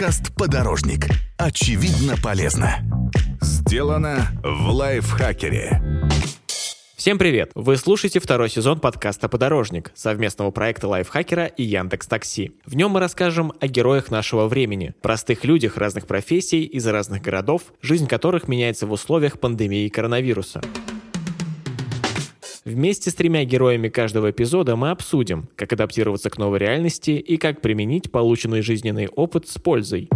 Подкаст «Подорожник». Очевидно полезно. Сделано в лайфхакере. Всем привет! Вы слушаете второй сезон подкаста «Подорожник» совместного проекта Лайфхакера и Яндекс Такси. В нем мы расскажем о героях нашего времени, простых людях разных профессий из разных городов, жизнь которых меняется в условиях пандемии коронавируса. Вместе с тремя героями каждого эпизода мы обсудим, как адаптироваться к новой реальности и как применить полученный жизненный опыт с пользой.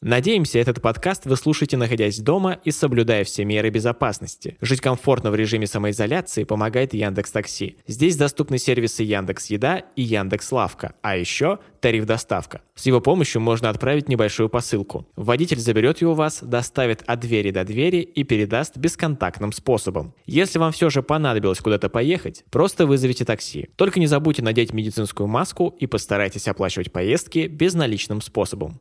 Надеемся, этот подкаст вы слушаете, находясь дома и соблюдая все меры безопасности. Жить комфортно в режиме самоизоляции помогает Яндекс Такси. Здесь доступны сервисы Яндекс Еда и Яндекс Лавка, а еще тариф доставка. С его помощью можно отправить небольшую посылку. Водитель заберет ее у вас, доставит от двери до двери и передаст бесконтактным способом. Если вам все же понадобилось куда-то поехать, просто вызовите такси. Только не забудьте надеть медицинскую маску и постарайтесь оплачивать поездки безналичным способом.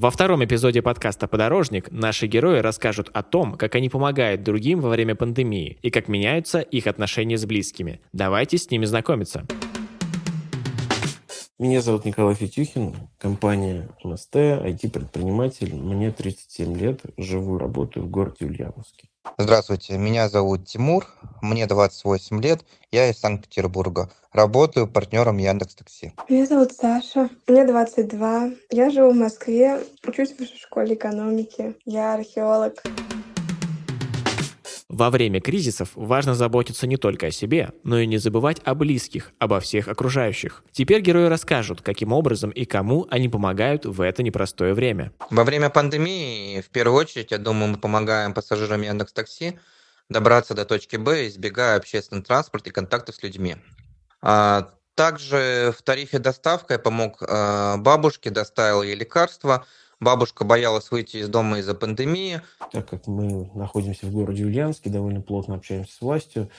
Во втором эпизоде подкаста «Подорожник» наши герои расскажут о том, как они помогают другим во время пандемии и как меняются их отношения с близкими. Давайте с ними знакомиться. Меня зовут Николай Фетюхин, компания МСТ, IT-предприниматель. Мне 37 лет, живу работаю в городе Ульяновске. Здравствуйте, меня зовут Тимур, мне 28 лет, я из Санкт-Петербурга. Работаю партнером Яндекс Такси. Меня зовут Саша, мне 22. Я живу в Москве, учусь в высшей школе экономики. Я археолог. Во время кризисов важно заботиться не только о себе, но и не забывать о близких, обо всех окружающих. Теперь герои расскажут, каким образом и кому они помогают в это непростое время. Во время пандемии, в первую очередь, я думаю, мы помогаем пассажирам Яндекс Такси добраться до точки Б, избегая общественный транспорт и контактов с людьми. А также в тарифе доставка я помог а, бабушке, доставил ей лекарства, Бабушка боялась выйти из дома из-за пандемии. Так как мы находимся в городе Ульяновске, довольно плотно общаемся с властью,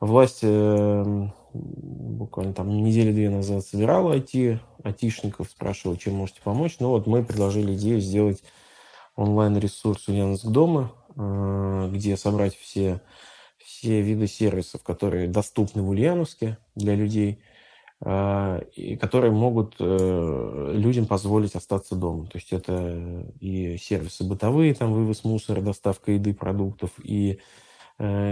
власть э, буквально там недели-две назад собирала IT, айтишников, спрашивала, чем можете помочь. Ну вот мы предложили идею сделать онлайн-ресурс Ульяновск дома, э, где собрать все, все виды сервисов, которые доступны в Ульяновске для людей – и которые могут э, людям позволить остаться дома. То есть это и сервисы бытовые, там вывоз мусора, доставка еды, продуктов, и э,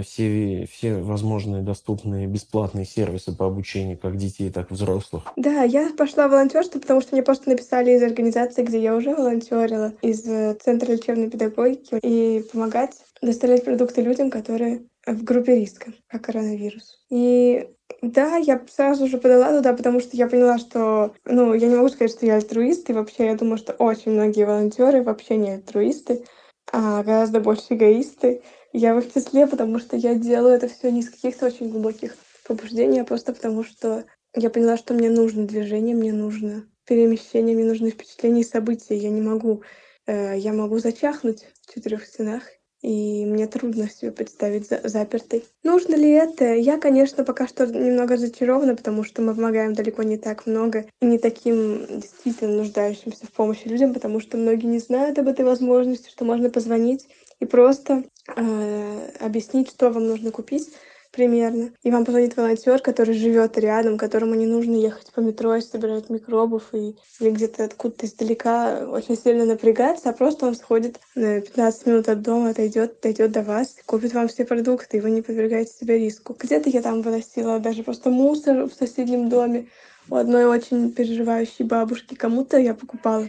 все, все возможные доступные бесплатные сервисы по обучению как детей, так и взрослых. Да, я пошла волонтерство, потому что мне просто написали из организации, где я уже волонтерила, из э, Центра лечебной педагогики, и помогать доставлять продукты людям, которые в группе риска, как коронавирус. И да, я сразу же подала туда, потому что я поняла, что, ну, я не могу сказать, что я альтруист, и вообще я думаю, что очень многие волонтеры вообще не альтруисты, а гораздо больше эгоисты. Я в их числе, потому что я делаю это все не из каких-то очень глубоких побуждений, а просто потому что я поняла, что мне нужно движение, мне нужно перемещение, мне нужны впечатления и события. Я не могу, э, я могу зачахнуть в четырех стенах, и мне трудно себе представить за запертой. Нужно ли это? Я, конечно, пока что немного разочарована, потому что мы помогаем далеко не так много и не таким действительно нуждающимся в помощи людям, потому что многие не знают об этой возможности, что можно позвонить и просто э, объяснить, что вам нужно купить примерно. И вам позвонит волонтер, который живет рядом, которому не нужно ехать по метро и собирать микробов и, или где-то откуда-то издалека очень сильно напрягаться, а просто он сходит на 15 минут от дома, отойдет, дойдет до вас, купит вам все продукты, и вы не подвергаете себя риску. Где-то я там выносила даже просто мусор в соседнем доме у одной очень переживающей бабушки. Кому-то я покупала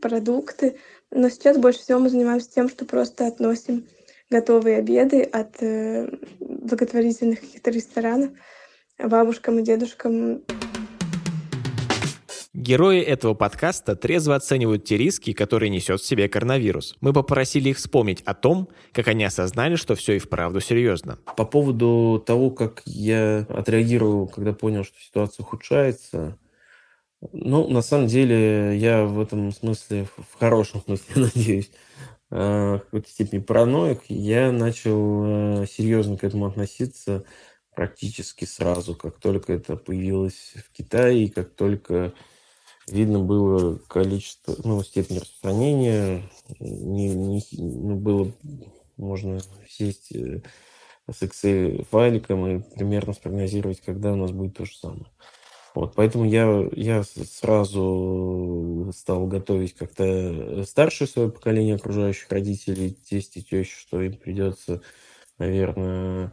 продукты, но сейчас больше всего мы занимаемся тем, что просто относим готовые обеды от э, благотворительных каких-то ресторанов бабушкам и дедушкам. Герои этого подкаста трезво оценивают те риски, которые несет в себе коронавирус. Мы попросили их вспомнить о том, как они осознали, что все и вправду серьезно. По поводу того, как я отреагировал, когда понял, что ситуация ухудшается, ну, на самом деле, я в этом смысле, в хорошем смысле, надеюсь, в какой-то степени параноик, я начал э, серьезно к этому относиться практически сразу, как только это появилось в Китае, и как только видно было количество, ну, степень распространения, не, не, ну, было можно сесть э, с Excel файликом и примерно спрогнозировать, когда у нас будет то же самое. Вот, поэтому я, я сразу стал готовить как-то старшее свое поколение окружающих родителей, тесть и тещи, что им придется, наверное,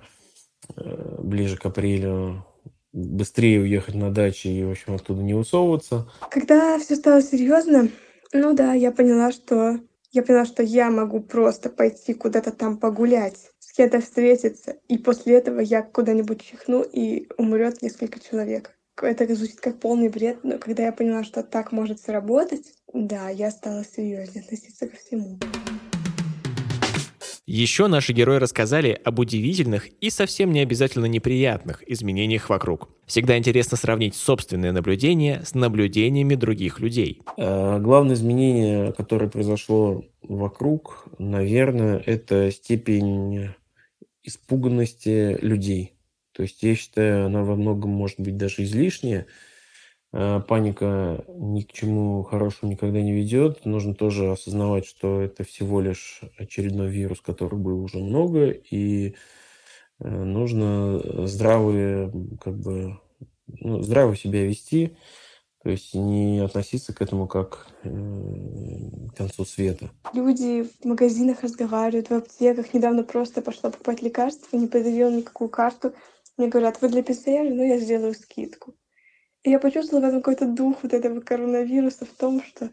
э, ближе к апрелю быстрее уехать на дачу и, в общем, оттуда не высовываться. Когда все стало серьезно, ну да, я поняла, что я поняла, что я могу просто пойти куда-то там погулять, с кем-то встретиться, и после этого я куда-нибудь чихну, и умрет несколько человек. Это звучит как полный бред, но когда я поняла, что так может сработать, да, я стала серьезнее относиться ко всему. Еще наши герои рассказали об удивительных и совсем не обязательно неприятных изменениях вокруг. Всегда интересно сравнить собственные наблюдения с наблюдениями других людей. Э, главное изменение, которое произошло вокруг, наверное, это степень испуганности людей. То есть я считаю, она во многом может быть даже излишняя, Э, паника ни к чему хорошему никогда не ведет. Нужно тоже осознавать, что это всего лишь очередной вирус, который был уже много, и э, нужно здравые, как бы, ну, здраво себя вести, то есть не относиться к этому как э, к концу света. Люди в магазинах разговаривают, в аптеках. Недавно просто пошла покупать лекарства, не предъявила никакую карту. Мне говорят, вы для пенсионеров, ну я сделаю скидку. И я почувствовала в этом какой-то дух вот этого коронавируса в том, что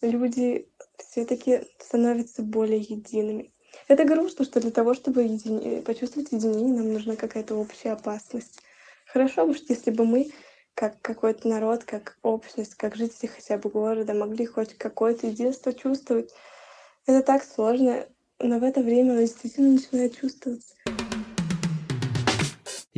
люди все-таки становятся более едиными. Это грустно, что для того, чтобы едини... почувствовать единение, нам нужна какая-то общая опасность. Хорошо бы, если бы мы, как какой-то народ, как общность, как жители хотя бы города, могли хоть какое-то единство чувствовать. Это так сложно, но в это время оно действительно начинает чувствоваться.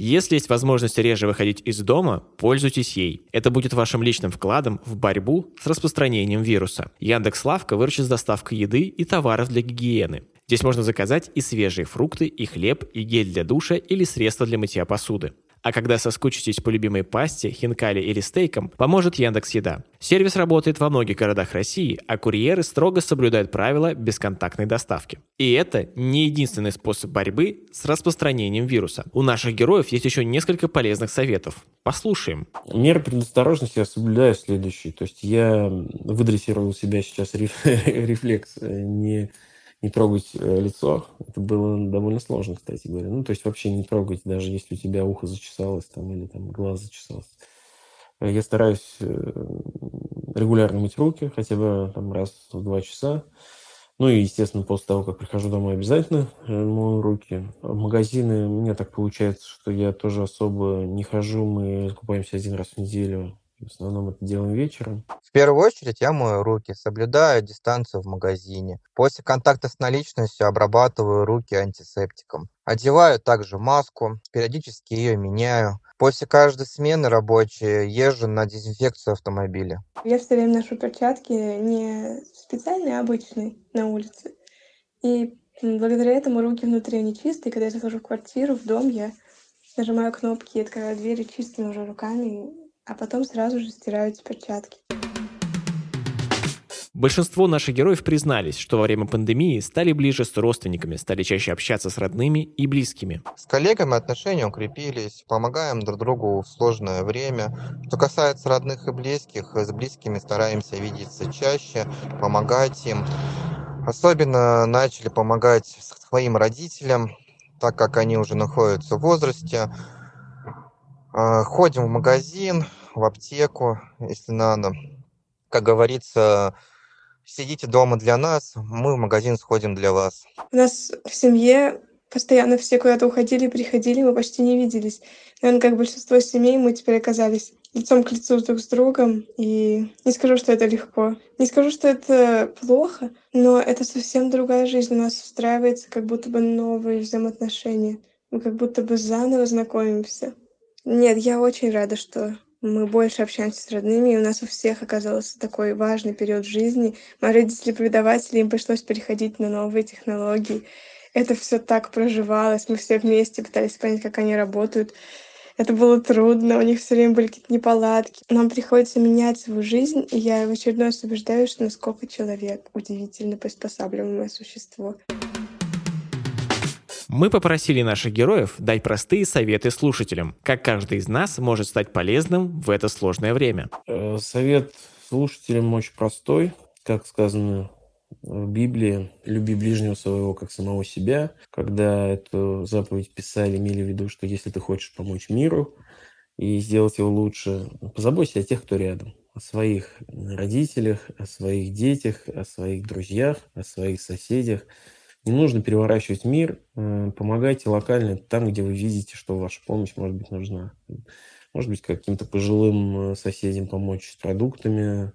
Если есть возможность реже выходить из дома, пользуйтесь ей. Это будет вашим личным вкладом в борьбу с распространением вируса. Яндекс Лавка выручит с доставкой еды и товаров для гигиены. Здесь можно заказать и свежие фрукты, и хлеб, и гель для душа или средства для мытья посуды. А когда соскучитесь по любимой пасте, хинкали или стейкам, поможет Яндекс Еда. Сервис работает во многих городах России, а курьеры строго соблюдают правила бесконтактной доставки. И это не единственный способ борьбы с распространением вируса. У наших героев есть еще несколько полезных советов. Послушаем. Меры предосторожности я соблюдаю следующие. То есть я выдрессировал себя сейчас рефлекс э, не не трогать э, лицо. Это было довольно сложно, кстати говоря. Ну, то есть вообще не трогать, даже если у тебя ухо зачесалось там, или там глаз зачесался. Э, я стараюсь э, регулярно мыть руки, хотя бы там раз в два часа. Ну и, естественно, после того, как прихожу домой, обязательно мою руки. В магазины у меня так получается, что я тоже особо не хожу. Мы закупаемся один раз в неделю в основном это делаем вечером. В первую очередь я мою руки, соблюдаю дистанцию в магазине. После контакта с наличностью обрабатываю руки антисептиком. Одеваю также маску, периодически ее меняю. После каждой смены рабочей езжу на дезинфекцию автомобиля. Я все время ношу перчатки не специальные, а обычные на улице. И благодаря этому руки внутри они чистые. Когда я захожу в квартиру, в дом, я нажимаю кнопки и открываю двери чистыми уже руками а потом сразу же стирают перчатки. Большинство наших героев признались, что во время пандемии стали ближе с родственниками, стали чаще общаться с родными и близкими. С коллегами отношения укрепились, помогаем друг другу в сложное время. Что касается родных и близких, с близкими стараемся видеться чаще, помогать им. Особенно начали помогать своим родителям, так как они уже находятся в возрасте. А, ходим в магазин, в аптеку, если надо. Как говорится, сидите дома для нас, мы в магазин сходим для вас. У нас в семье постоянно все куда-то уходили, приходили, мы почти не виделись. Наверное, как большинство семей, мы теперь оказались лицом к лицу друг с другом. И не скажу, что это легко. Не скажу, что это плохо, но это совсем другая жизнь. У нас устраивается как будто бы новые взаимоотношения. Мы как будто бы заново знакомимся. Нет, я очень рада, что мы больше общаемся с родными, и у нас у всех оказался такой важный период жизни. Мои родители преподаватели, им пришлось переходить на новые технологии. Это все так проживалось, мы все вместе пытались понять, как они работают. Это было трудно, у них все время были какие-то неполадки. Нам приходится менять свою жизнь, и я в очередной раз убеждаюсь, насколько человек удивительно приспосабливаемое существо. Мы попросили наших героев дать простые советы слушателям, как каждый из нас может стать полезным в это сложное время. Э, совет слушателям очень простой. Как сказано в Библии «люби ближнего своего, как самого себя». Когда эту заповедь писали, имели в виду, что если ты хочешь помочь миру и сделать его лучше, позаботься о тех, кто рядом о своих родителях, о своих детях, о своих друзьях, о своих соседях. Не нужно переворачивать мир, э, помогайте локально там, где вы видите, что ваша помощь может быть нужна. Может быть, каким-то пожилым э, соседям помочь с продуктами,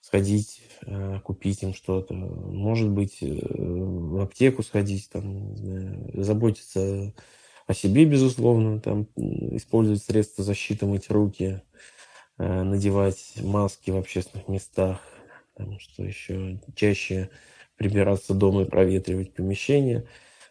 сходить, э, купить им что-то. Может быть, в аптеку сходить, там, заботиться о себе, безусловно, там, использовать средства защиты, мыть руки, Э, надевать маски в общественных местах, там, что еще чаще прибираться дома и проветривать помещение.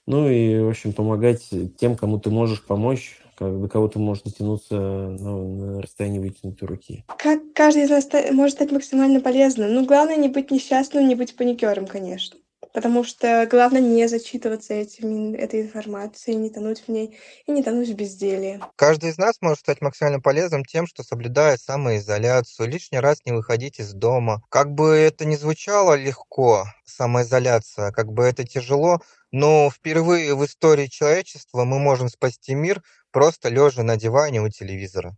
Ну и, в общем, помогать тем, кому ты можешь помочь, до кого ты можешь дотянуться на, на расстоянии вытянутой руки. Как каждый из нас может стать максимально полезным? Ну, главное не быть несчастным, не быть паникером, конечно потому что главное не зачитываться этими, этой информацией, не тонуть в ней и не тонуть в безделие. Каждый из нас может стать максимально полезным тем, что соблюдает самоизоляцию, лишний раз не выходить из дома. Как бы это ни звучало легко, самоизоляция, как бы это тяжело, но впервые в истории человечества мы можем спасти мир просто лежа на диване у телевизора.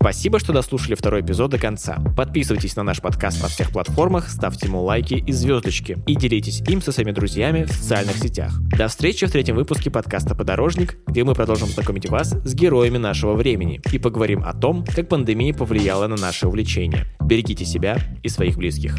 Спасибо, что дослушали второй эпизод до конца. Подписывайтесь на наш подкаст на всех платформах, ставьте ему лайки и звездочки и делитесь им со своими друзьями в социальных сетях. До встречи в третьем выпуске подкаста «Подорожник», где мы продолжим знакомить вас с героями нашего времени и поговорим о том, как пандемия повлияла на наше увлечение. Берегите себя и своих близких.